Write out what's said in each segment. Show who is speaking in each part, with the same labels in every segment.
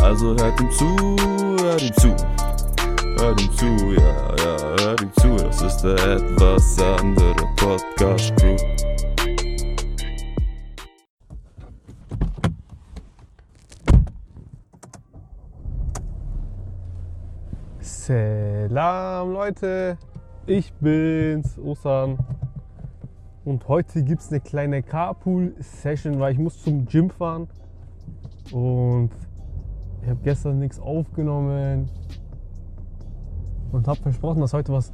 Speaker 1: Also hört ihm zu, hört ihm zu. Hört ihm zu, ja, ja, hört ihm zu. Das ist der etwas andere Podcast Crew.
Speaker 2: Salam Leute, ich bin's, Osan. Und heute gibt es eine kleine Carpool-Session, weil ich muss zum Gym fahren. Und ich habe gestern nichts aufgenommen. Und habe versprochen, dass heute was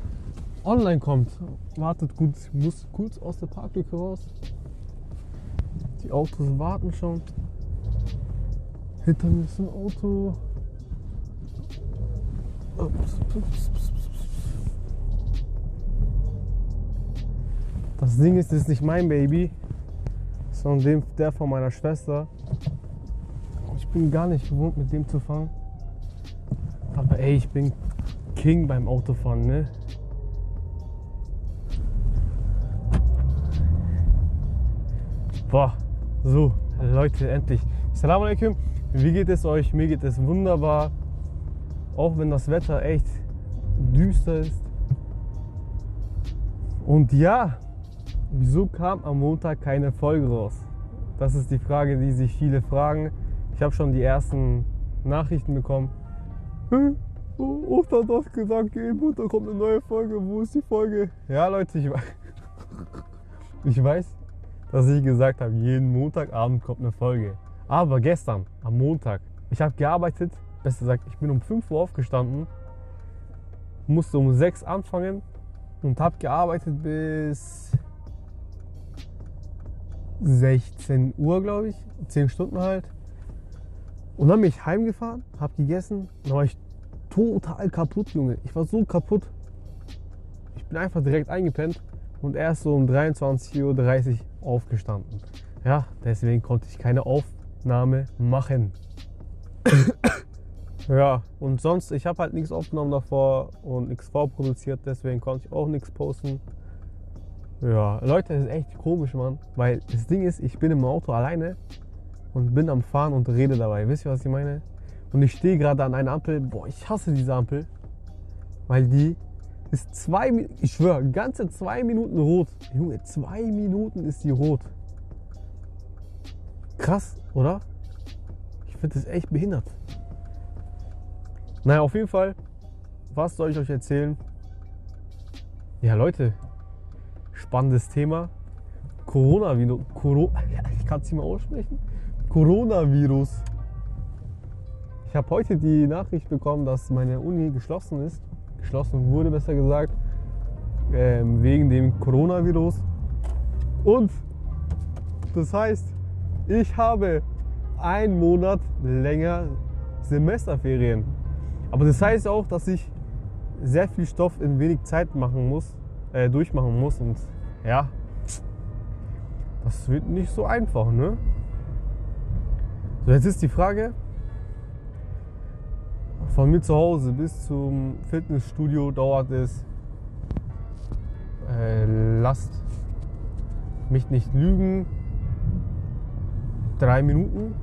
Speaker 2: online kommt. Wartet gut, ich muss kurz aus der Parklücke raus. Die Autos warten schon. Hinter mir ist ein Auto. Das Ding ist, das ist nicht mein Baby, sondern der von meiner Schwester. Bin gar nicht gewohnt, mit dem zu fahren. Aber ey, ich bin King beim Autofahren, ne? Boah, so, Leute, endlich. Salam alaikum, wie geht es euch? Mir geht es wunderbar. Auch wenn das Wetter echt düster ist. Und ja, wieso kam am Montag keine Folge raus? Das ist die Frage, die sich viele fragen. Ich habe schon die ersten Nachrichten bekommen. Hm, Ostern hat gesagt, jeden Montag kommt eine neue Folge. Wo ist die Folge? Ja, Leute, ich weiß, ich weiß dass ich gesagt habe, jeden Montagabend kommt eine Folge. Aber gestern, am Montag, ich habe gearbeitet besser gesagt, ich bin um 5 Uhr aufgestanden, musste um 6 anfangen und habe gearbeitet bis 16 Uhr, glaube ich. 10 Stunden halt. Und dann bin ich heimgefahren, habe gegessen. Dann war ich total kaputt, Junge. Ich war so kaputt. Ich bin einfach direkt eingepennt und erst so um 23.30 Uhr aufgestanden. Ja, deswegen konnte ich keine Aufnahme machen. Ja, und sonst, ich habe halt nichts aufgenommen davor und nichts vorproduziert, deswegen konnte ich auch nichts posten. Ja, Leute, das ist echt komisch, Mann. Weil das Ding ist, ich bin im Auto alleine und bin am Fahren und rede dabei. Wisst ihr, was ich meine? Und ich stehe gerade an einer Ampel. Boah, ich hasse diese Ampel. Weil die ist zwei, ich schwöre, ganze zwei Minuten rot. Junge, zwei Minuten ist die rot. Krass, oder? Ich finde das echt behindert. Naja, auf jeden Fall, was soll ich euch erzählen? Ja, Leute, spannendes Thema. Coronavirus. Coro ich kann es nicht mehr aussprechen. Coronavirus. Ich habe heute die Nachricht bekommen, dass meine Uni geschlossen ist. Geschlossen wurde, besser gesagt. Ähm, wegen dem Coronavirus. Und das heißt, ich habe einen Monat länger Semesterferien. Aber das heißt auch, dass ich sehr viel Stoff in wenig Zeit machen muss, äh, durchmachen muss. Und ja, das wird nicht so einfach, ne? So, jetzt ist die Frage, von mir zu Hause bis zum Fitnessstudio dauert es, äh, lasst mich nicht lügen, drei Minuten.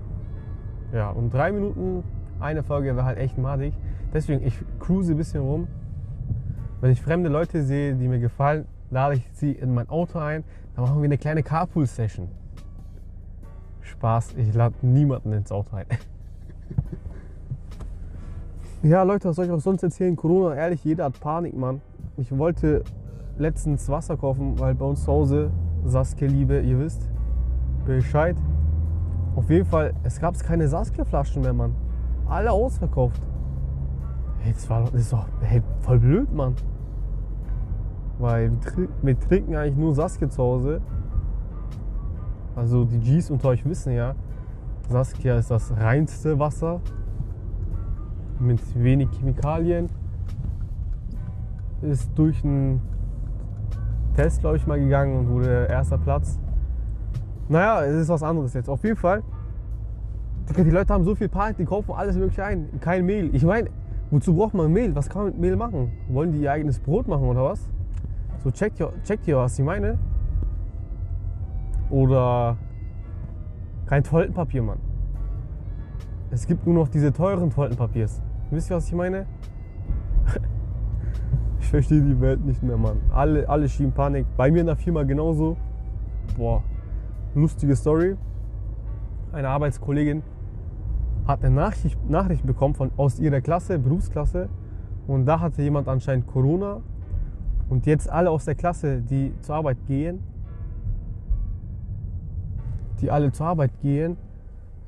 Speaker 2: Ja, und drei Minuten eine Folge wäre halt echt madig. Deswegen, ich cruise ein bisschen rum. Wenn ich fremde Leute sehe, die mir gefallen, lade ich sie in mein Auto ein. Dann machen wir eine kleine Carpool-Session. Spaß, ich lade niemanden ins Auto ein. ja, Leute, was soll ich auch sonst erzählen? Corona, ehrlich, jeder hat Panik, Mann. Ich wollte letztens Wasser kaufen, weil bei uns zu Hause, Saskia Liebe, ihr wisst Bescheid. Auf jeden Fall, es gab keine Saskia-Flaschen mehr, Mann. Alle ausverkauft. Hey, das, war, das ist doch hey, voll blöd, Mann. Weil wir, trinken eigentlich nur Saskia zu Hause. Also die Gs unter euch wissen ja, Saskia ist das reinste Wasser. mit wenig Chemikalien. Ist durch einen Test, glaube ich, mal gegangen und wurde erster Platz. Naja, es ist was anderes jetzt. Auf jeden Fall, die Leute haben so viel Panik, die kaufen alles mögliche ein. Kein Mehl. Ich meine, wozu braucht man Mehl? Was kann man mit Mehl machen? Wollen die ihr eigenes Brot machen oder was? So, checkt ihr, checkt ihr was ich meine? Oder kein Toilettenpapier, Mann. Es gibt nur noch diese teuren Toilettenpapiers. Wisst ihr, was ich meine? ich verstehe die Welt nicht mehr, Mann. Alle, alle schieben Panik. Bei mir in der Firma genauso. Boah, lustige Story. Eine Arbeitskollegin hat eine Nachricht, Nachricht bekommen von, aus ihrer Klasse, Berufsklasse. Und da hatte jemand anscheinend Corona. Und jetzt alle aus der Klasse, die zur Arbeit gehen, die alle zur Arbeit gehen,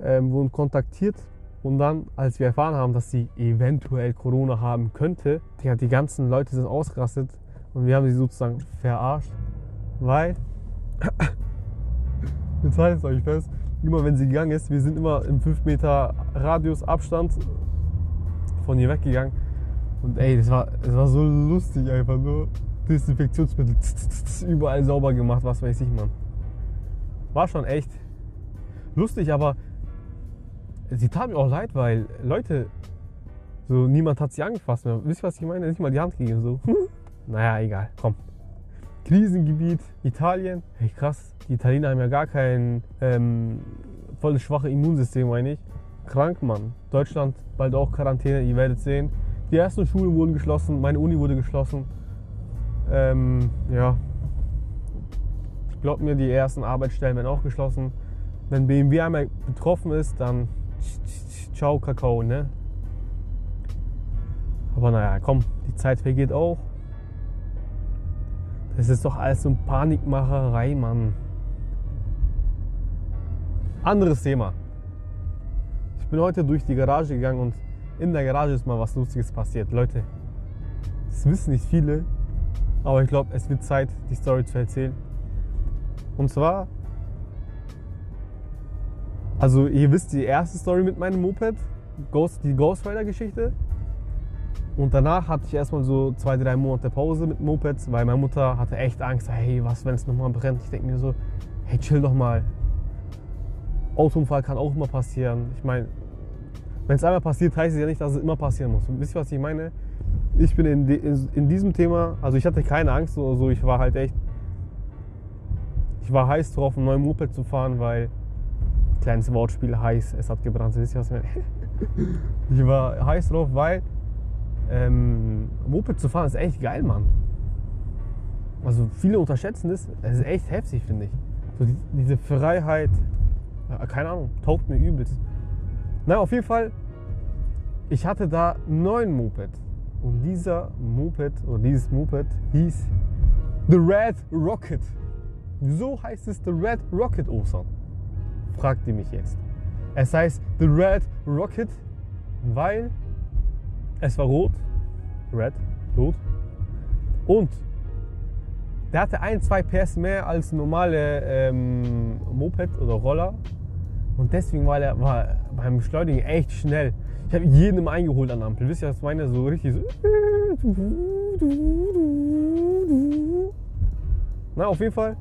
Speaker 2: ähm, wurden kontaktiert. Und dann, als wir erfahren haben, dass sie eventuell Corona haben könnte, die, die ganzen Leute sind ausgerastet und wir haben sie sozusagen verarscht, weil, jetzt haltet es euch fest, immer wenn sie gegangen ist, wir sind immer im 5 Meter Radius Abstand von ihr weggegangen. Und ey, das war, das war so lustig einfach nur. Desinfektionsmittel überall sauber gemacht, was weiß ich, Mann. War schon echt lustig, aber sie tat mir auch leid, weil Leute, so niemand hat sie angefasst mehr. Wisst ihr, was ich meine? Nicht mal die Hand gegeben, so. naja, egal, komm. Krisengebiet, Italien. Hey, krass, die Italiener haben ja gar kein ähm, voll schwache Immunsystem, meine ich. Krank, Mann. Deutschland bald auch Quarantäne, ihr werdet sehen. Die ersten Schulen wurden geschlossen, meine Uni wurde geschlossen. Ähm, ja. Glaubt mir, die ersten Arbeitsstellen werden auch geschlossen. Wenn BMW einmal betroffen ist, dann ciao Kakao, ne? Aber naja, komm, die Zeit vergeht auch. Das ist doch alles so eine Panikmacherei, Mann. Anderes Thema. Ich bin heute durch die Garage gegangen und in der Garage ist mal was Lustiges passiert. Leute, das wissen nicht viele, aber ich glaube, es wird Zeit, die Story zu erzählen. Und zwar, also ihr wisst die erste Story mit meinem Moped, Ghost, die Ghost Rider Geschichte. Und danach hatte ich erstmal so zwei, drei Monate Pause mit Mopeds, weil meine Mutter hatte echt Angst, hey, was, wenn es nochmal brennt? Ich denke mir so, hey, chill doch mal. Autounfall kann auch immer passieren. Ich meine, wenn es einmal passiert, heißt es ja nicht, dass es immer passieren muss. wisst ihr, was ich meine? Ich bin in, in, in, diesem Thema, also ich hatte keine Angst oder so, ich war halt echt, ich war heiß drauf, ein neues Moped zu fahren, weil, kleines Wortspiel, heiß, es hat gebrannt, wisst ihr, was ich war heiß drauf, weil ähm, Moped zu fahren ist echt geil, Mann. Also viele unterschätzen das, es ist echt heftig, finde ich. So die, diese Freiheit, ja, keine Ahnung, taugt mir übelst. Na, auf jeden Fall, ich hatte da neun Moped. Und dieser Moped oder dieses Moped hieß The Red Rocket. Wieso heißt es The Red Rocket, Osan? Fragt ihr mich jetzt. Es heißt The Red Rocket, weil es war rot. Red, rot. Und der hatte ein, zwei PS mehr als normale ähm, Moped oder Roller. Und deswegen war er war beim Beschleunigen echt schnell. Ich habe jeden immer eingeholt an der Ampel. Wisst ihr, was meine? So richtig so. Na, auf jeden Fall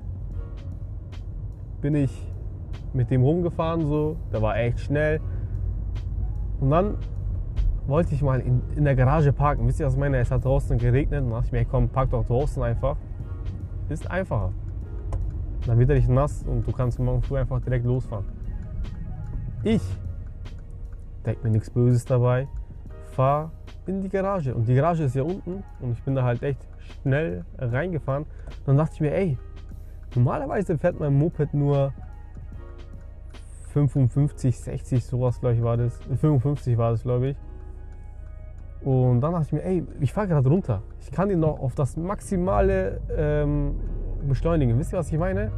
Speaker 2: bin ich mit dem rumgefahren so. Der war echt schnell. Und dann wollte ich mal in, in der Garage parken. Wisst ihr, was ich meine? Es hat draußen geregnet. Dann dachte ich mir, komm, park doch draußen einfach. Ist einfacher. Dann wird er nicht nass und du kannst morgen früh einfach direkt losfahren. Ich denke mir nichts Böses dabei, fahre in die Garage. Und die Garage ist ja unten und ich bin da halt echt schnell reingefahren. Dann dachte ich mir, ey, normalerweise fährt mein Moped nur 55, 60, sowas glaube ich war das. 55 war das, glaube ich. Und dann dachte ich mir, ey, ich fahre gerade runter. Ich kann ihn noch auf das Maximale ähm, beschleunigen. Wisst ihr, was ich meine?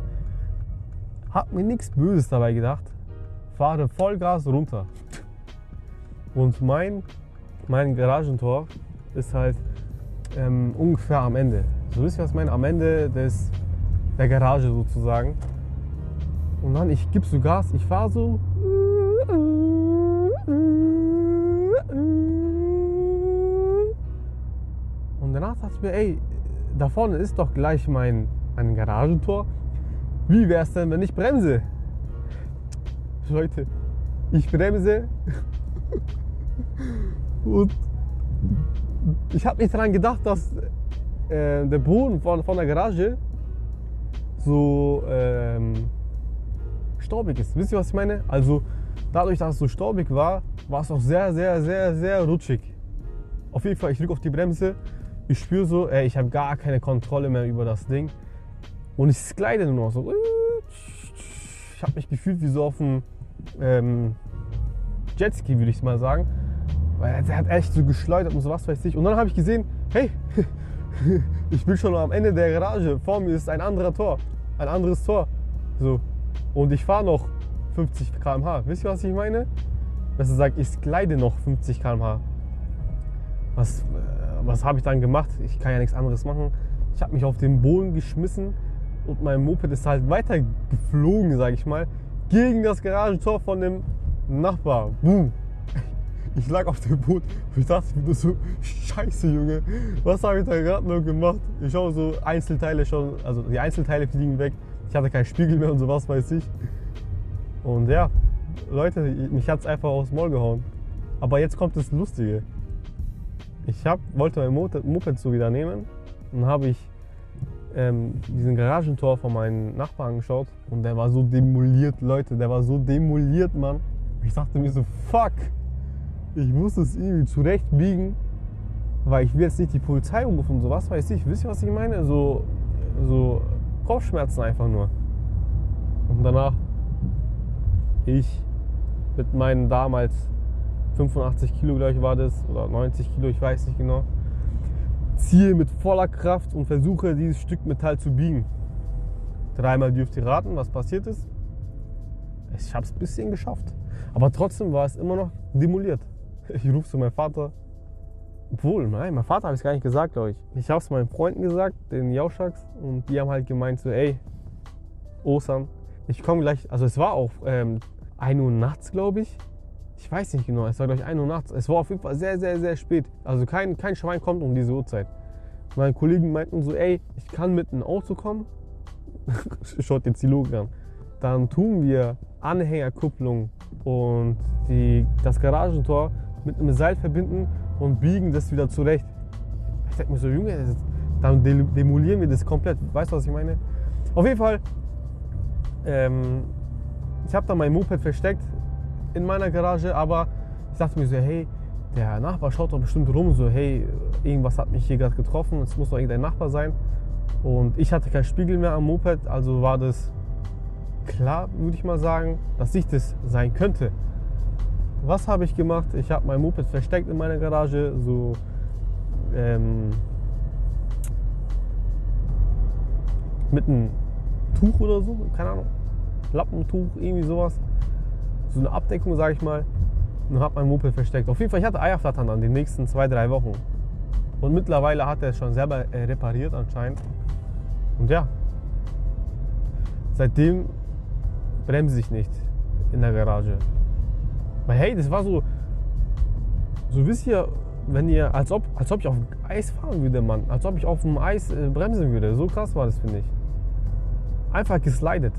Speaker 2: Hab mir nichts Böses dabei gedacht fahre Vollgas runter. Und mein, mein Garagentor ist halt ähm, ungefähr am Ende. So wisst ihr, was ich meine? Am Ende des, der Garage sozusagen. Oh Und dann, ich gebe so Gas, ich fahre so. Und danach dachte ich mir, ey, da vorne ist doch gleich mein, mein Garagentor. Wie wäre es denn, wenn ich bremse? Leute, ich bremse. Und ich habe nicht daran gedacht, dass äh, der Boden von, von der Garage so ähm, staubig ist. Wisst ihr, was ich meine? Also dadurch, dass es so staubig war, war es auch sehr, sehr, sehr, sehr rutschig. Auf jeden Fall, ich drücke auf die Bremse, ich spüre so, ey, ich habe gar keine Kontrolle mehr über das Ding. Und ich slide nur noch so. Ich habe mich gefühlt wie so auf einem ähm, Jetski, würde ich mal sagen. Weil der hat echt so geschleudert und so was weiß ich. Und dann habe ich gesehen, hey, ich bin schon am Ende der Garage. Vor mir ist ein anderer Tor, ein anderes Tor. So. Und ich fahre noch 50 km/h. Wisst ihr, was ich meine? Besser gesagt, ich gleite noch 50 km/h. Was, äh, was habe ich dann gemacht? Ich kann ja nichts anderes machen. Ich habe mich auf den Boden geschmissen und mein Moped ist halt weiter geflogen, sage ich mal, gegen das Garagentor von dem Nachbar. Boom. Ich lag auf dem Boden und ich dachte mir so, scheiße Junge, was habe ich da gerade noch gemacht? Ich schaue so Einzelteile schon, also die Einzelteile fliegen weg. Ich hatte keinen Spiegel mehr und sowas, weiß ich. Und ja, Leute, mich hat es einfach aufs Maul gehauen. Aber jetzt kommt das Lustige. Ich hab, wollte mein Moped, so wieder nehmen und habe ich ähm, diesen Garagentor von meinem Nachbarn angeschaut und der war so demoliert, Leute, der war so demoliert, Mann. Ich dachte mir so, fuck, ich muss es irgendwie zurechtbiegen, weil ich will jetzt nicht die Polizei rufen und sowas, weiß ich. Wisst ihr, was ich meine? So, so Kopfschmerzen einfach nur. Und danach ich mit meinen damals 85 Kilo, glaube ich, war das, oder 90 Kilo, ich weiß nicht genau, ziehe mit voller Kraft und versuche, dieses Stück Metall zu biegen. Dreimal dürft ihr raten, was passiert ist. Ich habe es ein bisschen geschafft. Aber trotzdem war es immer noch demoliert. Ich rufe zu meinem Vater. Obwohl, nein, mein Vater habe ich gar nicht gesagt, glaube ich. Ich habe es meinen Freunden gesagt, den Jauschaks, und die haben halt gemeint so, ey, Ostern, ich komme gleich, also es war auch ähm, 1 Uhr nachts, glaube ich. Ich weiß nicht genau, es war gleich 1 Uhr nachts. Es war auf jeden Fall sehr, sehr, sehr spät. Also kein, kein Schwein kommt um diese Uhrzeit. Meine Kollegen meinten so, ey, ich kann mit einem Auto kommen. Schaut jetzt die Logik an. Dann tun wir Anhängerkupplung und die, das Garagentor mit einem Seil verbinden und biegen das wieder zurecht. Ich denke mir so, Junge, dann demolieren wir das komplett. Weißt du, was ich meine? Auf jeden Fall, ähm, ich habe da mein Moped versteckt in meiner Garage, aber ich dachte mir so, hey, der Nachbar schaut doch bestimmt rum, so, hey, irgendwas hat mich hier gerade getroffen, es muss doch irgendein Nachbar sein. Und ich hatte keinen Spiegel mehr am Moped, also war das klar, würde ich mal sagen, dass ich das sein könnte. Was habe ich gemacht? Ich habe mein Moped versteckt in meiner Garage, so ähm, mit einem Tuch oder so, keine Ahnung, Lappentuch, irgendwie sowas. So eine Abdeckung, sage ich mal. Und habe mein Moped versteckt. Auf jeden Fall, ich hatte Eierflattern dann die nächsten zwei, drei Wochen. Und mittlerweile hat er es schon selber äh, repariert anscheinend. Und ja, seitdem bremse ich nicht in der Garage. Weil hey, das war so, so wisst ihr, wenn ihr, als ob, als ob ich auf Eis fahren würde, Mann. Als ob ich auf dem Eis äh, bremsen würde. So krass war das, finde ich. Einfach geslidet.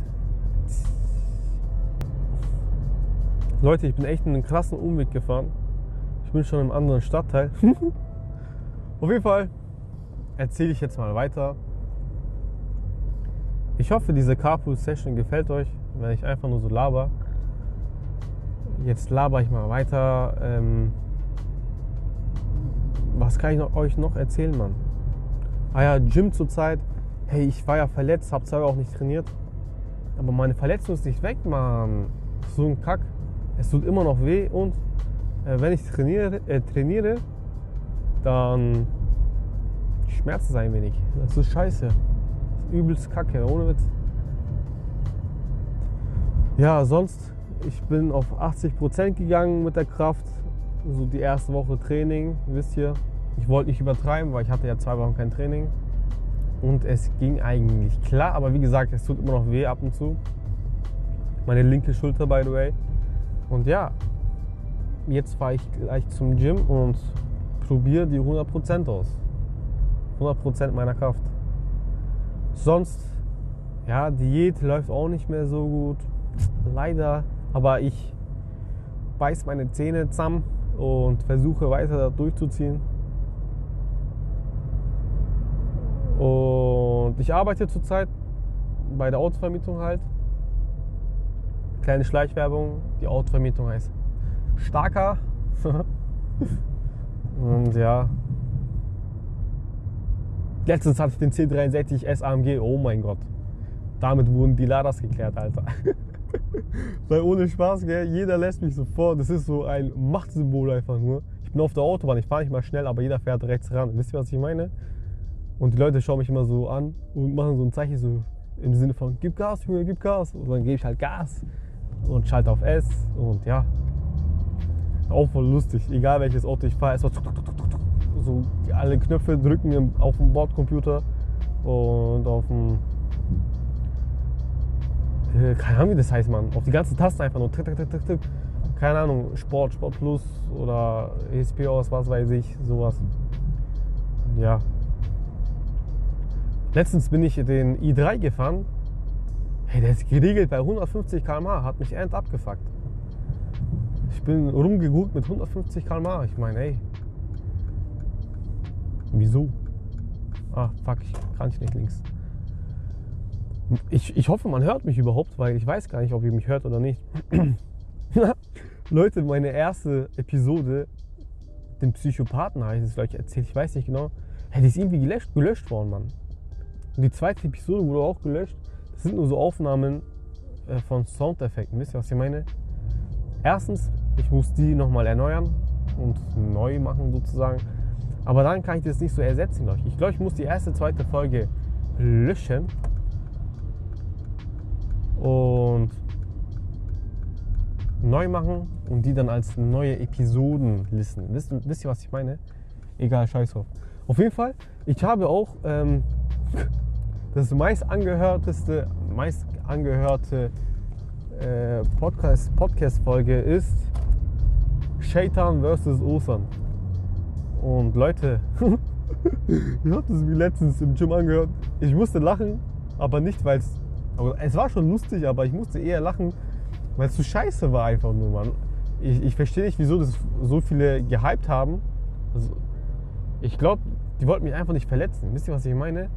Speaker 2: Leute, ich bin echt einen krassen Umweg gefahren. Ich bin schon im anderen Stadtteil. auf jeden Fall erzähle ich jetzt mal weiter. Ich hoffe, diese Carpool-Session gefällt euch, wenn ich einfach nur so laber. Jetzt laber ich mal weiter. Ähm, was kann ich noch, euch noch erzählen, Mann? Ah ja, Gym zurzeit. Hey, ich war ja verletzt, hab zwar auch nicht trainiert. Aber meine Verletzung ist nicht weg, Mann. So ein Kack. Es tut immer noch weh und äh, wenn ich trainiere, äh, trainiere, dann schmerzt es ein wenig. Das ist scheiße. Das ist übelst kacke, ohne Witz. Ja, sonst, ich bin auf 80% gegangen mit der Kraft. So die erste Woche Training, wisst ihr. Ich wollte nicht übertreiben, weil ich hatte ja zwei Wochen kein Training. Und es ging eigentlich klar, aber wie gesagt, es tut immer noch weh ab und zu. Meine linke Schulter, by the way. Und ja, jetzt fahre ich gleich zum Gym und probiere die 100% aus. 100% meiner Kraft. Sonst, ja, Diät läuft auch nicht mehr so gut. Leider. Aber ich beiß meine Zähne zusammen und versuche weiter durchzuziehen. Und ich arbeite zurzeit bei der Autovermietung halt. Kleine Schleichwerbung. Die Autovermietung heißt Starker. und ja. Letztens hatte ich den C63S AMG. Oh mein Gott. Damit wurden die Ladas geklärt, Alter. Weil ohne Spaß, gell, jeder lässt mich sofort. Das ist so ein Machtsymbol einfach nur. Ich bin auf der Autobahn, ich fahre nicht mal schnell, aber jeder fährt rechts ran. Wisst ihr, was ich meine? Und die Leute schauen mich immer so an und machen so ein Zeichen so im Sinne von, gib Gas, Junge, gib Gas. Und dann gebe ich halt Gas und schalte auf S und ja. Auch voll lustig, egal welches Auto ich fahre, es war so alle Knöpfe drücken auf dem Bordcomputer und auf dem keine Ahnung, wie das heißt, man. Auf die ganzen Tasten einfach nur. Tick, tick, tick, tick, tick. Keine Ahnung, Sport, Sport Plus oder ESP aus, was weiß ich, sowas. Ja. Letztens bin ich den i3 gefahren. Hey, der ist geregelt bei 150 km/h, hat mich end abgefuckt. Ich bin rumgeguckt mit 150 km/h. Ich meine, ey. Wieso? Ah, fuck, ich kann ich nicht links. Ich, ich hoffe, man hört mich überhaupt, weil ich weiß gar nicht, ob ihr mich hört oder nicht. Leute, meine erste Episode, den Psychopathen heißt es, glaube ich, erzählt, ich weiß nicht genau. Hey, die ist irgendwie gelöscht, gelöscht worden, Mann. Und die zweite Episode wurde auch gelöscht. Das sind nur so Aufnahmen äh, von Soundeffekten. Wisst ihr, was ich meine? Erstens, ich muss die nochmal erneuern und neu machen sozusagen. Aber dann kann ich das nicht so ersetzen, glaube ich. Ich glaube, ich muss die erste, zweite Folge löschen und neu machen und die dann als neue Episoden listen. Wisst, wisst ihr, was ich meine? Egal, scheiß drauf. Auf jeden Fall, ich habe auch ähm, das meist angehörteste, meist angehörte äh, Podcast, Podcast-Folge ist Shaitan vs. Osan. Und Leute, ihr habt es mir letztens im Gym angehört. Ich musste lachen, aber nicht, weil es aber es war schon lustig, aber ich musste eher lachen, weil es so scheiße war einfach nur, Mann. Ich, ich verstehe nicht, wieso das so viele gehypt haben. Also, ich glaube, die wollten mich einfach nicht verletzen. Wisst ihr, was ich meine?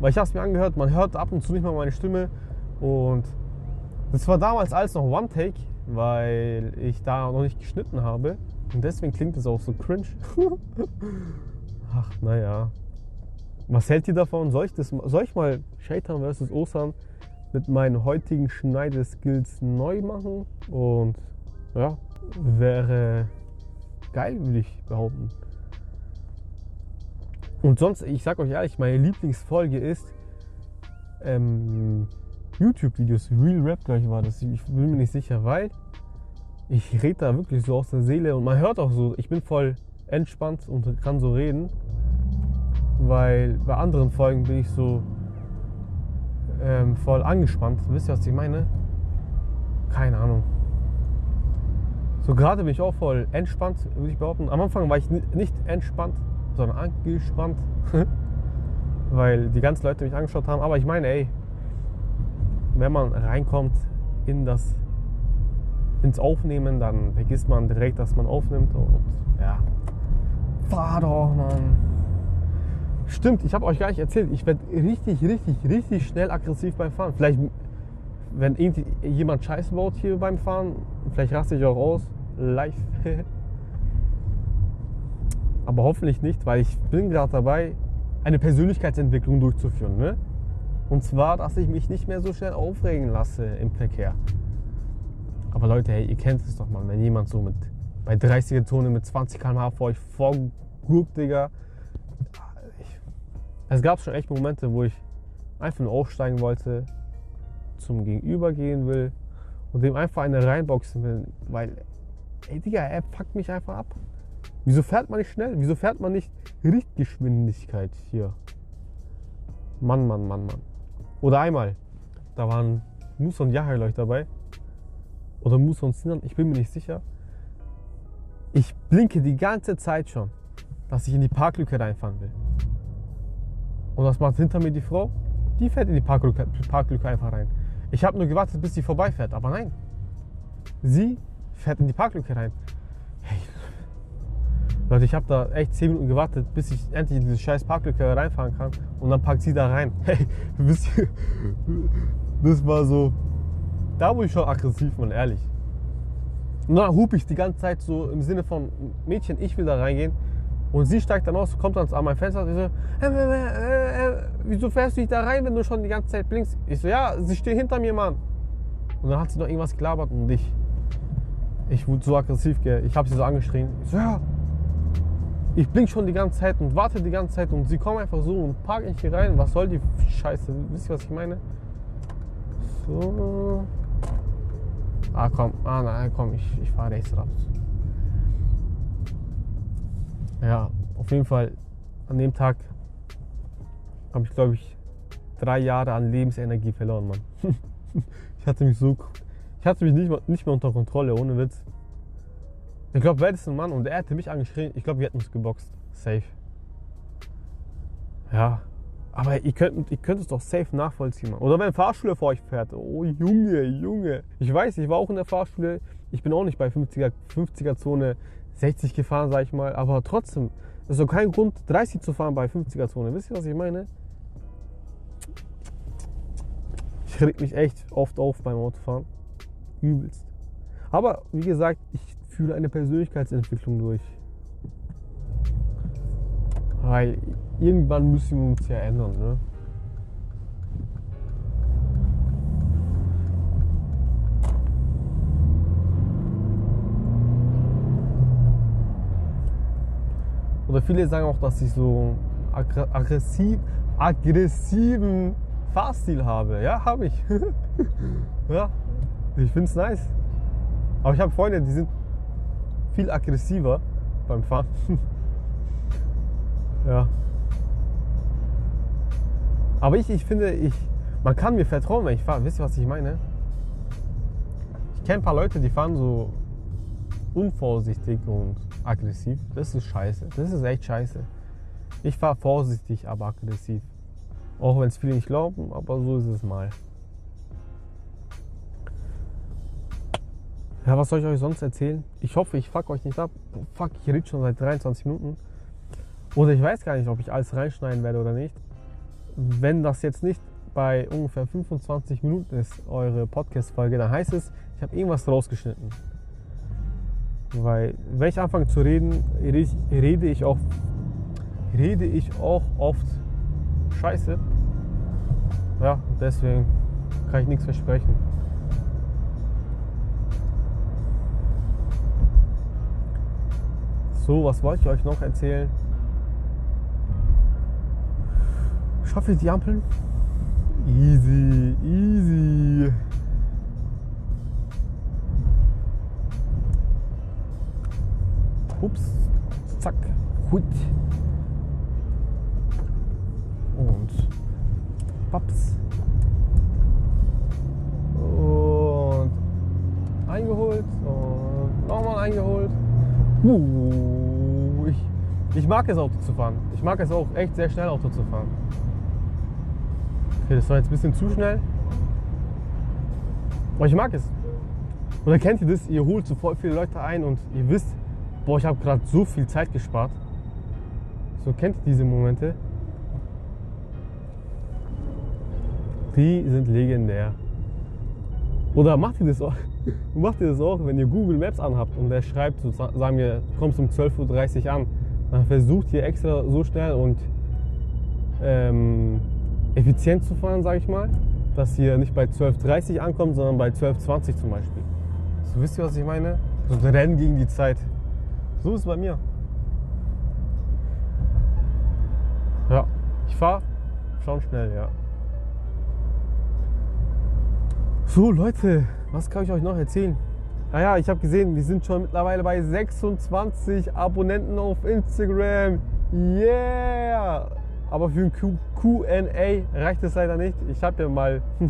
Speaker 2: Weil ich habe es mir angehört, man hört ab und zu nicht mal meine Stimme. Und das war damals alles noch One-Take, weil ich da noch nicht geschnitten habe. Und deswegen klingt es auch so cringe. Ach, naja. Was hält ihr davon? Soll ich, das, soll ich mal Shaitan vs. Osan mit meinen heutigen Schneideskills neu machen. Und ja, wäre geil, würde ich behaupten. Und sonst, ich sag euch ehrlich, meine Lieblingsfolge ist ähm, YouTube-Videos. Real Rap, gleich war das. Ich bin mir nicht sicher, weil ich rede da wirklich so aus der Seele und man hört auch so, ich bin voll entspannt und kann so reden. Weil bei anderen Folgen bin ich so ähm, voll angespannt. Wisst ihr, was ich meine? Keine Ahnung. So gerade bin ich auch voll entspannt, würde ich behaupten. Am Anfang war ich nicht entspannt, sondern angespannt, weil die ganzen Leute mich angeschaut haben. Aber ich meine, ey, wenn man reinkommt in das ins Aufnehmen, dann vergisst man direkt, dass man aufnimmt und ja, fahr doch, Mann. Stimmt, ich habe euch gar nicht erzählt. Ich werde richtig, richtig, richtig schnell aggressiv beim Fahren. Vielleicht, wenn jemand Scheiße baut hier beim Fahren, vielleicht raste ich auch aus. Live. Aber hoffentlich nicht, weil ich bin gerade dabei, eine Persönlichkeitsentwicklung durchzuführen. Ne? Und zwar, dass ich mich nicht mehr so schnell aufregen lasse im Verkehr. Aber Leute, hey, ihr kennt es doch mal, wenn jemand so mit bei 30er Zone mit 20 km/h vor euch vorgurkt, Digga es gab schon echt Momente, wo ich einfach nur aufsteigen wollte, zum Gegenüber gehen will und dem einfach eine reinboxen will, weil, ey Digga, er packt mich einfach ab. Wieso fährt man nicht schnell? Wieso fährt man nicht Richtgeschwindigkeit hier? Mann, Mann, Mann, Mann. Oder einmal, da waren Musa und Yahya dabei. Oder Musa und Sinan, ich bin mir nicht sicher. Ich blinke die ganze Zeit schon, dass ich in die Parklücke reinfahren will. Und was macht hinter mir die Frau? Die fährt in die Parklücke, Parklücke einfach rein. Ich habe nur gewartet, bis sie vorbeifährt, aber nein. Sie fährt in die Parklücke rein. Hey. Leute, ich habe da echt 10 Minuten gewartet, bis ich endlich in diese scheiß Parklücke reinfahren kann. Und dann packt sie da rein. Hey, wisst ihr, das war so, da wurde ich schon aggressiv, man, ehrlich. Und dann hupe ich die ganze Zeit so im Sinne von, Mädchen, ich will da reingehen. Und sie steigt dann aus, kommt dann an mein Fenster und ich so, äh, äh, äh, wieso fährst du nicht da rein, wenn du schon die ganze Zeit blinkst? Ich so, ja, sie steht hinter mir, Mann. Und dann hat sie noch irgendwas gelabert und ich, ich wurde so aggressiv, gell. ich habe sie so angeschrien. Ich so, ja, ich blink schon die ganze Zeit und warte die ganze Zeit und sie kommen einfach so und parken nicht hier rein. Was soll die Scheiße? Wisst ihr, was ich meine? So. Ah, komm, ah, nein, komm, ich, ich fahre rechts raus. Ja, auf jeden Fall an dem Tag habe ich, glaube ich, drei Jahre an Lebensenergie verloren, Mann. ich hatte mich so, ich hatte mich nicht mehr, nicht mehr unter Kontrolle, ohne Witz. Ich glaube, wäre das ein Mann und er hätte mich angeschrien, ich glaube, wir hätten uns geboxt. Safe. Ja, aber ihr könnt, ihr könnt es doch safe nachvollziehen. Mann. Oder wenn ein vor euch fährt. Oh Junge, Junge. Ich weiß, ich war auch in der Fahrschule. Ich bin auch nicht bei 50er, 50er Zone 60 gefahren, sag ich mal. Aber trotzdem, ist doch kein Grund, 30 zu fahren bei 50er Zone. Wisst ihr, was ich meine? Ich reg mich echt oft auf beim Autofahren. Übelst. Aber wie gesagt, ich fühle eine Persönlichkeitsentwicklung durch. Weil irgendwann müssen wir uns ja ändern. Ne? Oder viele sagen auch, dass ich so aggressiv, aggressiven Fahrstil habe. Ja, habe ich. ja, ich finde es nice. Aber ich habe Freunde, die sind viel aggressiver beim Fahren. ja. Aber ich, ich finde, ich, man kann mir vertrauen, wenn ich fahre. Wisst ihr, was ich meine? Ich kenne ein paar Leute, die fahren so unvorsichtig und aggressiv. Das ist scheiße. Das ist echt scheiße. Ich fahre vorsichtig, aber aggressiv. Auch wenn es viele nicht glauben, aber so ist es mal. Ja, was soll ich euch sonst erzählen? Ich hoffe, ich fuck euch nicht ab. Fuck, ich rede schon seit 23 Minuten. Oder ich weiß gar nicht, ob ich alles reinschneiden werde oder nicht. Wenn das jetzt nicht bei ungefähr 25 Minuten ist, eure Podcast-Folge, dann heißt es, ich habe irgendwas rausgeschnitten. Weil, wenn ich anfange zu reden, rede ich auch, rede ich auch oft Scheiße. Ja, deswegen kann ich nichts versprechen. So, was wollte ich euch noch erzählen? Schaffe ich die Ampeln? Easy, easy. Ups, zack, hut. Und paps. Und eingeholt und nochmal eingeholt. Uh, ich, ich mag es Auto zu fahren. Ich mag es auch echt sehr schnell Auto zu fahren. Okay, das war jetzt ein bisschen zu schnell. Aber ich mag es. Oder kennt ihr das? Ihr holt so voll viele Leute ein und ihr wisst, boah, ich habe gerade so viel Zeit gespart. So kennt ihr diese Momente? Die sind legendär. Oder macht ihr das auch? Macht ihr das auch, wenn ihr Google Maps anhabt und der schreibt, so, sagen wir, kommst um 12.30 Uhr an, dann versucht ihr extra so schnell und ähm, effizient zu fahren, sage ich mal, dass ihr nicht bei 12.30 Uhr ankommt, sondern bei 12.20 Uhr zum Beispiel. So wisst ihr, was ich meine? So ein Rennen gegen die Zeit. So ist es bei mir. Ja, ich fahre schon schnell, ja. So, Leute, was kann ich euch noch erzählen? Naja, ich habe gesehen, wir sind schon mittlerweile bei 26 Abonnenten auf Instagram. Yeah! Aber für ein QA reicht es leider nicht. Ich habe ja mal,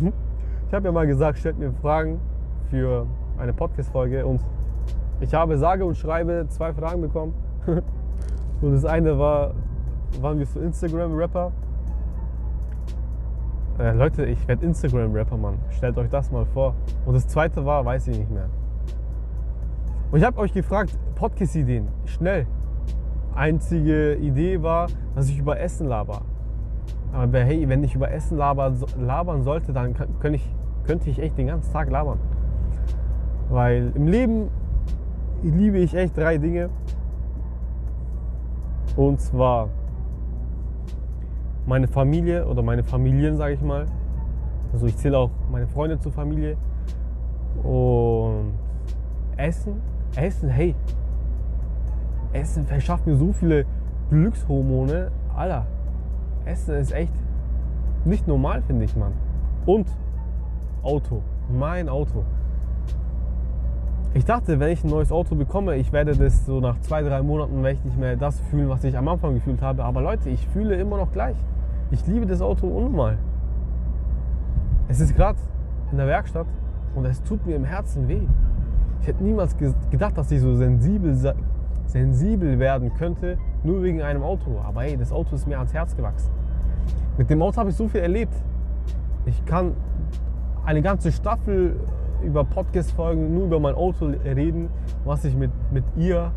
Speaker 2: ich habe ja mal gesagt, stellt mir Fragen für eine Podcast-Folge und ich habe sage und schreibe zwei Fragen bekommen. und das eine war, waren wir so Instagram-Rapper? Äh, Leute, ich werde Instagram-Rapper, Mann. Stellt euch das mal vor. Und das zweite war, weiß ich nicht mehr. Und ich habe euch gefragt, Podcast-Ideen, schnell. Einzige Idee war, dass ich über Essen laber. Aber hey, wenn ich über Essen labern, labern sollte, dann könnte ich, könnte ich echt den ganzen Tag labern. Weil im Leben liebe ich echt drei Dinge. Und zwar meine Familie oder meine Familien, sage ich mal. Also ich zähle auch meine Freunde zur Familie. Und Essen. Essen, hey. Essen verschafft mir so viele Glückshormone. Alter, Essen ist echt nicht normal, finde ich, Mann. Und Auto. Mein Auto. Ich dachte, wenn ich ein neues Auto bekomme, ich werde das so nach zwei, drei Monaten werde ich nicht mehr das fühlen, was ich am Anfang gefühlt habe. Aber Leute, ich fühle immer noch gleich. Ich liebe das Auto unnormal. Es ist gerade in der Werkstatt und es tut mir im Herzen weh. Ich hätte niemals gedacht, dass ich so sensibel, sensibel werden könnte, nur wegen einem Auto. Aber hey, das Auto ist mir ans Herz gewachsen. Mit dem Auto habe ich so viel erlebt. Ich kann eine ganze Staffel über Podcast-Folgen nur über mein Auto reden, was ich mit, mit ihr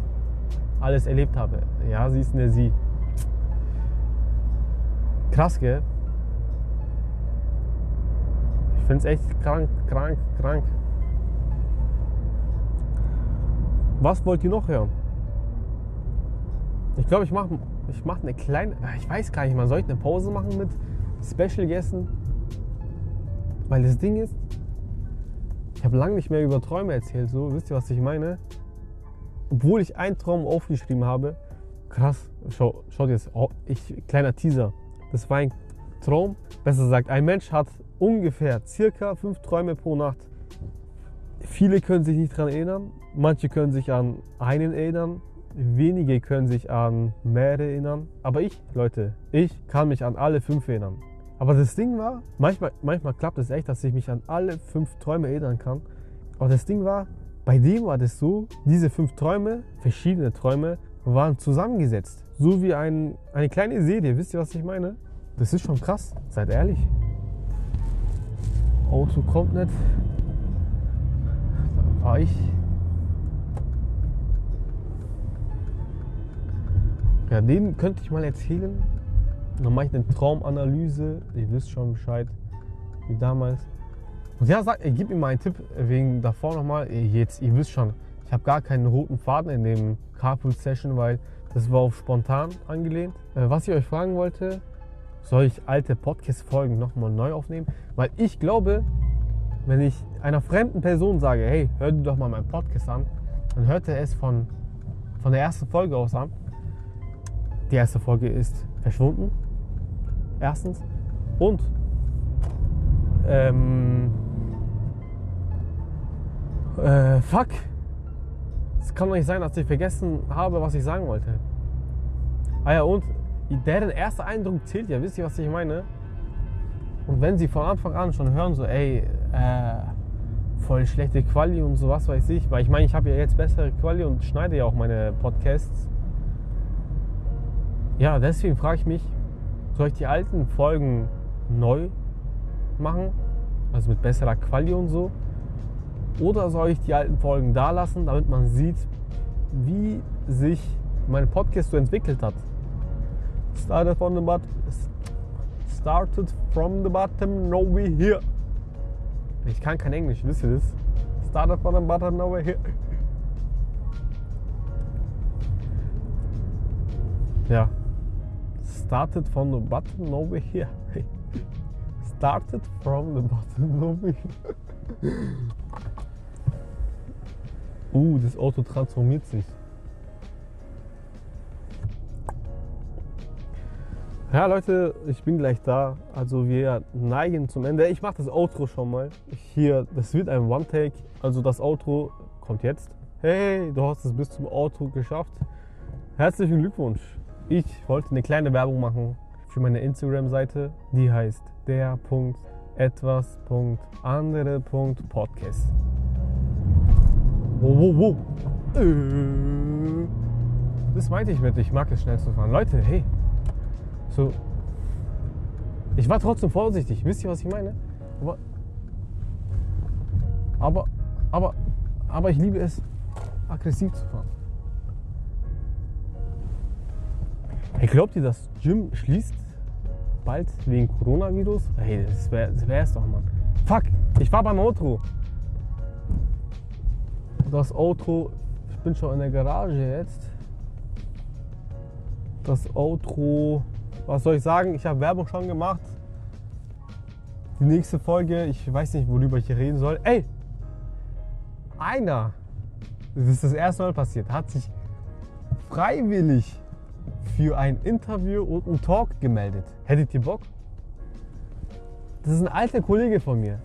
Speaker 2: alles erlebt habe. Ja, sie ist eine Sie. Krass, gell? Ich finde es echt krank, krank, krank. Was wollt ihr noch hören? Ich glaube, ich mache ich mach eine kleine. Ich weiß gar nicht, man sollte eine Pause machen mit Special Gästen. Weil das Ding ist, ich habe lange nicht mehr über Träume erzählt. So, wisst ihr, was ich meine? Obwohl ich einen Traum aufgeschrieben habe. Krass, schau, schaut jetzt, oh, ich, kleiner Teaser. Das war ein Traum. Besser gesagt, ein Mensch hat ungefähr circa fünf Träume pro Nacht. Viele können sich nicht daran erinnern. Manche können sich an einen erinnern. Wenige können sich an mehrere erinnern. Aber ich, Leute, ich kann mich an alle fünf erinnern. Aber das Ding war, manchmal, manchmal klappt es echt, dass ich mich an alle fünf Träume erinnern kann. Aber das Ding war, bei dem war das so, diese fünf Träume, verschiedene Träume, waren zusammengesetzt. So wie ein, eine kleine Serie. Wisst ihr, was ich meine? Das ist schon krass, seid ehrlich. Auto kommt nicht. Dann fahre ich. Ja, den könnte ich mal erzählen, dann mache ich eine Traumanalyse. Ihr wisst schon Bescheid, wie damals. Und ja, sag, gib mir mal einen Tipp wegen davor nochmal. Jetzt, ihr wisst schon, ich habe gar keinen roten Faden in dem Carpool-Session, weil das war auf spontan angelehnt. Äh, was ich euch fragen wollte, soll ich alte Podcast-Folgen nochmal neu aufnehmen? Weil ich glaube, wenn ich einer fremden Person sage, hey, hör dir doch mal meinen Podcast an, dann hört er es von, von der ersten Folge aus an. Die erste Folge ist verschwunden. Erstens. Und ähm, äh, fuck. Es kann doch nicht sein, dass ich vergessen habe, was ich sagen wollte. Ah ja, und deren erster Eindruck zählt ja, wisst ihr, was ich meine? Und wenn sie von Anfang an schon hören, so, ey, äh, voll schlechte Quali und sowas weiß ich, weil ich meine, ich habe ja jetzt bessere Quali und schneide ja auch meine Podcasts. Ja, deswegen frage ich mich, soll ich die alten Folgen neu machen? Also mit besserer Quali und so? Oder soll ich die alten Folgen da lassen, damit man sieht, wie sich mein Podcast so entwickelt hat? Started from the bottom, started from the bottom, now we here. Ich kann kein Englisch, wisst ihr das? Started from the bottom, now we're here. Ja, started from the bottom over here. started from the bottom over here. uh, das Auto transformiert sich. Ja, Leute, ich bin gleich da. Also wir neigen zum Ende. Ich mache das Outro schon mal. Hier, das wird ein One-Take. Also das Outro kommt jetzt. Hey, du hast es bis zum Outro geschafft. Herzlichen Glückwunsch. Ich wollte eine kleine Werbung machen für meine Instagram-Seite. Die heißt der.etwas.andere.podcast. Wow, wow, wow. Äh. Das meinte ich mit, ich mag es schnell zu fahren. Leute, hey. So. Ich war trotzdem vorsichtig. Wisst ihr, was ich meine? Aber, aber, aber, aber ich liebe es, aggressiv zu fahren. Hey, glaubt ihr, das Gym schließt bald wegen Coronavirus? Hey, das wäre wär's doch, Mann. Fuck, ich war beim Auto. Das Auto, ich bin schon in der Garage jetzt. Das Auto, was soll ich sagen? Ich habe Werbung schon gemacht. Die nächste Folge, ich weiß nicht, worüber ich hier reden soll. Ey, einer, das ist das erste Mal passiert, hat sich freiwillig für ein Interview und einen Talk gemeldet. Hättet ihr Bock? Das ist ein alter Kollege von mir.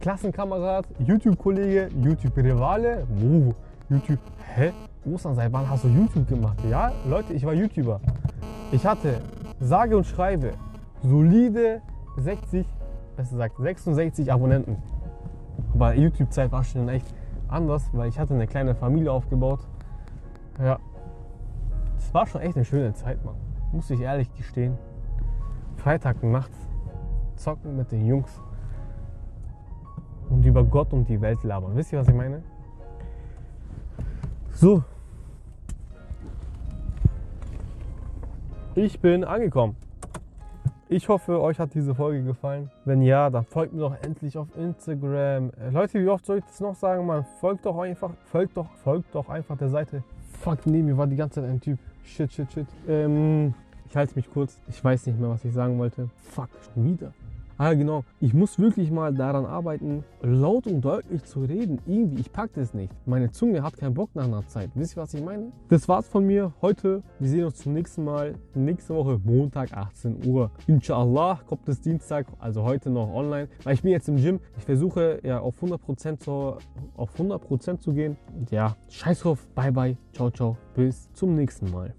Speaker 2: Klassenkamerad, YouTube-Kollege, YouTube-Rivale. Oh, YouTube. Hä? Ostern, seit wann hast du YouTube gemacht? Ja, Leute, ich war YouTuber. Ich hatte, sage und schreibe, solide 60, besser gesagt 66 Abonnenten. Aber YouTube-Zeit war schon echt anders, weil ich hatte eine kleine Familie aufgebaut. Ja, es war schon echt eine schöne Zeit, Mann. Muss ich ehrlich gestehen. Freitag nachts zocken mit den Jungs und über Gott und die Welt labern. Wisst ihr, was ich meine? So. Ich bin angekommen. Ich hoffe, euch hat diese Folge gefallen. Wenn ja, dann folgt mir doch endlich auf Instagram. Äh, Leute, wie oft soll ich das noch sagen? Man folgt doch einfach, folgt doch, folgt doch einfach der Seite. Fuck, nee, mir war die ganze Zeit ein Typ. Shit, shit, shit. Ähm, ich halte mich kurz. Ich weiß nicht mehr, was ich sagen wollte. Fuck, schon wieder. Ah, genau. Ich muss wirklich mal daran arbeiten, laut und deutlich zu reden. Irgendwie, ich packe das nicht. Meine Zunge hat keinen Bock nach einer Zeit. Wisst ihr, was ich meine? Das war's von mir heute. Wir sehen uns zum nächsten Mal. Nächste Woche, Montag, 18 Uhr. Inshallah kommt es Dienstag, also heute noch online. Weil ich bin jetzt im Gym. Ich versuche ja auf 100% zu, auf 100% zu gehen. Und ja, scheiß drauf. Bye, bye. Ciao, ciao. Bis zum nächsten Mal.